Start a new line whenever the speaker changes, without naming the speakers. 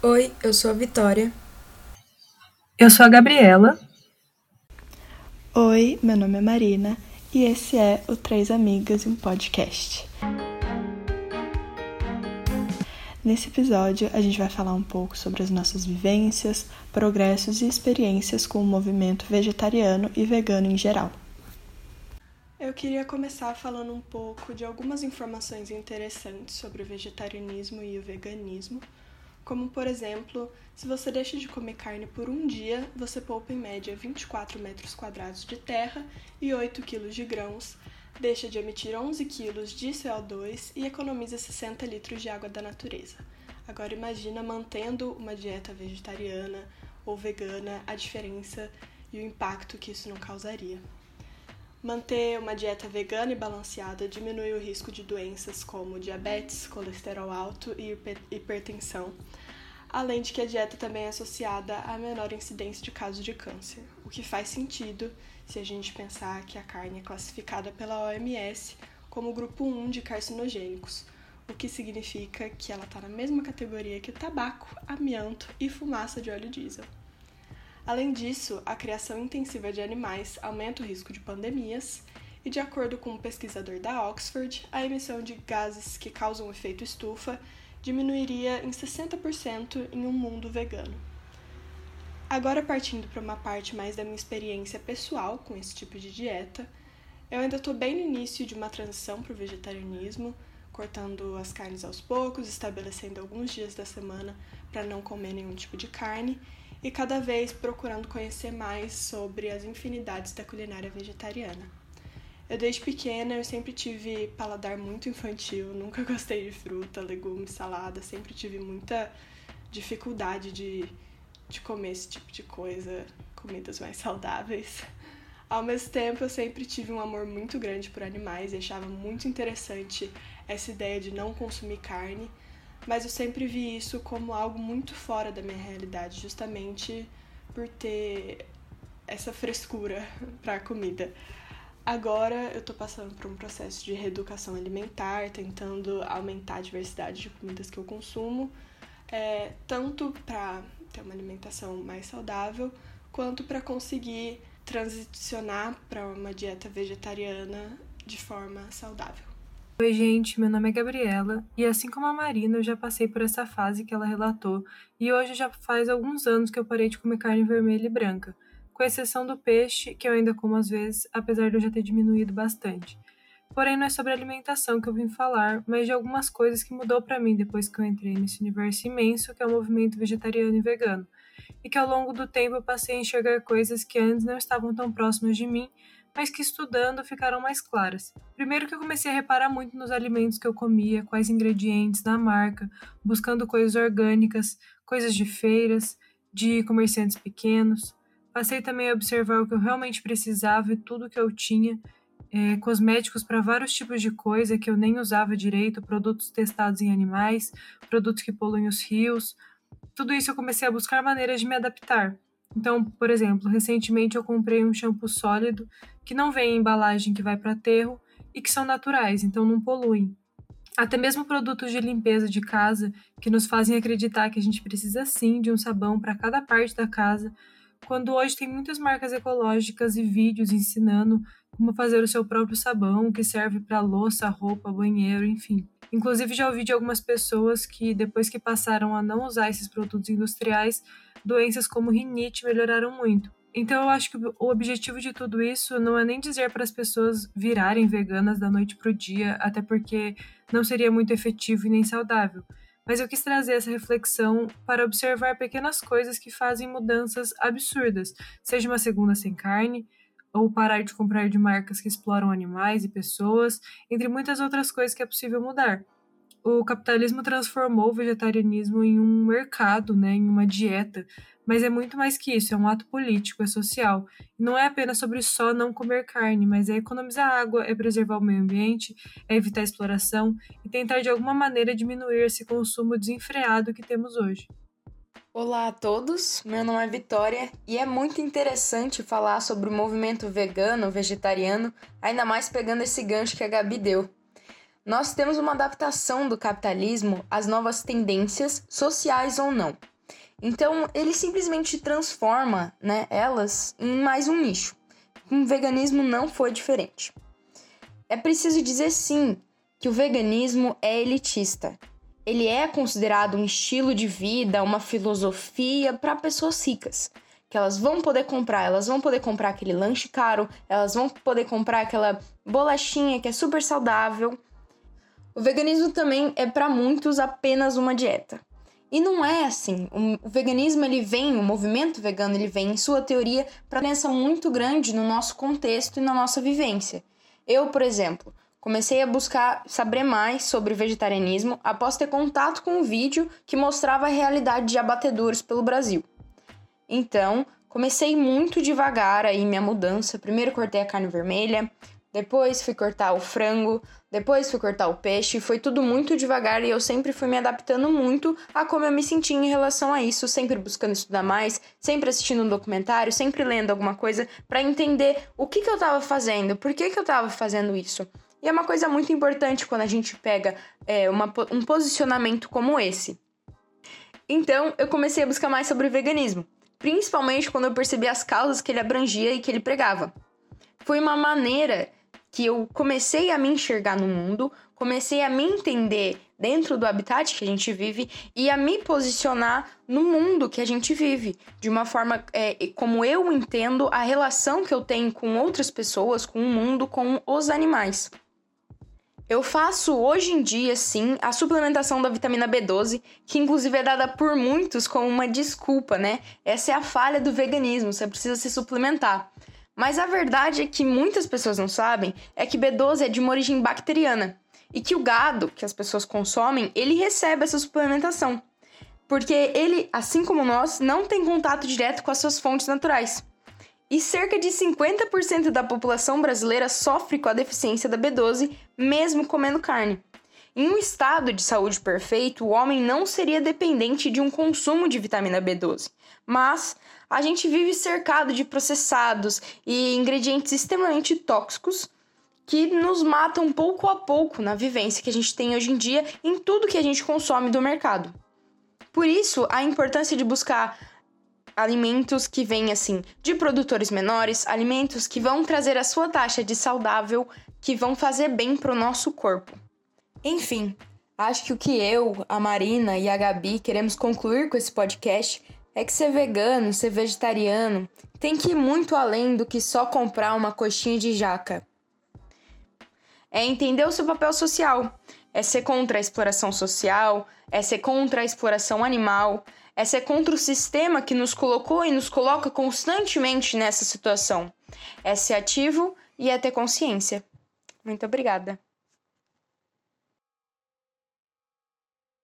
Oi, eu sou a Vitória.
Eu sou a Gabriela.
Oi, meu nome é Marina e esse é o Três Amigas em um Podcast. Nesse episódio, a gente vai falar um pouco sobre as nossas vivências, progressos e experiências com o movimento vegetariano e vegano em geral. Eu queria começar falando um pouco de algumas informações interessantes sobre o vegetarianismo e o veganismo, como por exemplo, se você deixa de comer carne por um dia, você poupa em média 24 metros quadrados de terra e 8 quilos de grãos, deixa de emitir 11 quilos de CO2 e economiza 60 litros de água da natureza. Agora imagina mantendo uma dieta vegetariana ou vegana, a diferença e o impacto que isso não causaria. Manter uma dieta vegana e balanceada diminui o risco de doenças como diabetes, colesterol alto e hipertensão, além de que a dieta também é associada a menor incidência de casos de câncer, o que faz sentido se a gente pensar que a carne é classificada pela OMS como grupo 1 de carcinogênicos, o que significa que ela está na mesma categoria que o tabaco, amianto e fumaça de óleo diesel. Além disso, a criação intensiva de animais aumenta o risco de pandemias e, de acordo com um pesquisador da Oxford, a emissão de gases que causam efeito estufa diminuiria em 60% em um mundo vegano. Agora, partindo para uma parte mais da minha experiência pessoal com esse tipo de dieta, eu ainda estou bem no início de uma transição para o vegetarianismo, cortando as carnes aos poucos, estabelecendo alguns dias da semana para não comer nenhum tipo de carne e cada vez procurando conhecer mais sobre as infinidades da culinária vegetariana. Eu desde pequena eu sempre tive paladar muito infantil, nunca gostei de fruta, legumes, salada, sempre tive muita dificuldade de de comer esse tipo de coisa, comidas mais saudáveis. Ao mesmo tempo, eu sempre tive um amor muito grande por animais e achava muito interessante essa ideia de não consumir carne, mas eu sempre vi isso como algo muito fora da minha realidade, justamente por ter essa frescura para a comida. Agora eu tô passando por um processo de reeducação alimentar, tentando aumentar a diversidade de comidas que eu consumo, é, tanto para ter uma alimentação mais saudável, quanto para conseguir transicionar para uma dieta vegetariana de forma saudável.
Oi, gente, meu nome é Gabriela e assim como a Marina, eu já passei por essa fase que ela relatou e hoje já faz alguns anos que eu parei de comer carne vermelha e branca, com exceção do peixe, que eu ainda como às vezes, apesar de eu já ter diminuído bastante. Porém, não é sobre alimentação que eu vim falar, mas de algumas coisas que mudou para mim depois que eu entrei nesse universo imenso que é o movimento vegetariano e vegano, e que ao longo do tempo eu passei a enxergar coisas que antes não estavam tão próximas de mim, mas que estudando ficaram mais claras. Primeiro que eu comecei a reparar muito nos alimentos que eu comia, quais ingredientes, na marca, buscando coisas orgânicas, coisas de feiras, de comerciantes pequenos. Passei também a observar o que eu realmente precisava e tudo que eu tinha, é, cosméticos para vários tipos de coisa que eu nem usava direito, produtos testados em animais, produtos que poluem os rios. Tudo isso eu comecei a buscar maneiras de me adaptar. Então, por exemplo, recentemente eu comprei um shampoo sólido que não vem em embalagem que vai para aterro e que são naturais, então não poluem. Até mesmo produtos de limpeza de casa que nos fazem acreditar que a gente precisa sim de um sabão para cada parte da casa, quando hoje tem muitas marcas ecológicas e vídeos ensinando como fazer o seu próprio sabão, que serve para louça, roupa, banheiro, enfim. Inclusive já ouvi de algumas pessoas que depois que passaram a não usar esses produtos industriais, doenças como rinite melhoraram muito. Então eu acho que o objetivo de tudo isso não é nem dizer para as pessoas virarem veganas da noite pro dia, até porque não seria muito efetivo e nem saudável mas eu quis trazer essa reflexão para observar pequenas coisas que fazem mudanças absurdas, seja uma segunda sem carne, ou parar de comprar de marcas que exploram animais e pessoas, entre muitas outras coisas que é possível mudar o capitalismo transformou o vegetarianismo em um mercado, né, em uma dieta, mas é muito mais que isso, é um ato político, é social. Não é apenas sobre só não comer carne, mas é economizar água, é preservar o meio ambiente, é evitar a exploração e tentar de alguma maneira diminuir esse consumo desenfreado que temos hoje.
Olá a todos, meu nome é Vitória e é muito interessante falar sobre o movimento vegano, vegetariano, ainda mais pegando esse gancho que a Gabi deu. Nós temos uma adaptação do capitalismo às novas tendências, sociais ou não. Então, ele simplesmente transforma né, elas em mais um nicho. O veganismo não foi diferente. É preciso dizer sim que o veganismo é elitista. Ele é considerado um estilo de vida, uma filosofia para pessoas ricas que elas vão poder comprar, elas vão poder comprar aquele lanche caro, elas vão poder comprar aquela bolachinha que é super saudável. O veganismo também é para muitos apenas uma dieta. E não é assim. O veganismo ele vem, o movimento vegano ele vem em sua teoria para diferença muito grande no nosso contexto e na nossa vivência. Eu, por exemplo, comecei a buscar saber mais sobre vegetarianismo após ter contato com um vídeo que mostrava a realidade de abatedouros pelo Brasil. Então, comecei muito devagar aí minha mudança. Primeiro cortei a carne vermelha, depois fui cortar o frango, depois fui cortar o peixe. Foi tudo muito devagar e eu sempre fui me adaptando muito a como eu me sentia em relação a isso, sempre buscando estudar mais, sempre assistindo um documentário, sempre lendo alguma coisa para entender o que, que eu estava fazendo, por que, que eu estava fazendo isso. E é uma coisa muito importante quando a gente pega é, uma, um posicionamento como esse. Então, eu comecei a buscar mais sobre o veganismo principalmente quando eu percebi as causas que ele abrangia e que ele pregava. Foi uma maneira que eu comecei a me enxergar no mundo, comecei a me entender dentro do habitat que a gente vive e a me posicionar no mundo que a gente vive, de uma forma é, como eu entendo a relação que eu tenho com outras pessoas, com o mundo, com os animais. Eu faço hoje em dia, sim, a suplementação da vitamina B12, que inclusive é dada por muitos como uma desculpa, né? Essa é a falha do veganismo, você precisa se suplementar. Mas a verdade é que muitas pessoas não sabem é que B12 é de uma origem bacteriana e que o gado que as pessoas consomem, ele recebe essa suplementação. Porque ele, assim como nós, não tem contato direto com as suas fontes naturais. E cerca de 50% da população brasileira sofre com a deficiência da B12, mesmo comendo carne. Em um estado de saúde perfeito, o homem não seria dependente de um consumo de vitamina B12. Mas a gente vive cercado de processados e ingredientes extremamente tóxicos que nos matam pouco a pouco na vivência que a gente tem hoje em dia em tudo que a gente consome do mercado. Por isso, a importância de buscar alimentos que vêm assim de produtores menores, alimentos que vão trazer a sua taxa de saudável, que vão fazer bem para o nosso corpo. Enfim, acho que o que eu, a Marina e a Gabi queremos concluir com esse podcast é que ser vegano, ser vegetariano, tem que ir muito além do que só comprar uma coxinha de jaca. É entender o seu papel social, é ser contra a exploração social, é ser contra a exploração animal, é ser contra o sistema que nos colocou e nos coloca constantemente nessa situação. É ser ativo e é ter consciência. Muito obrigada.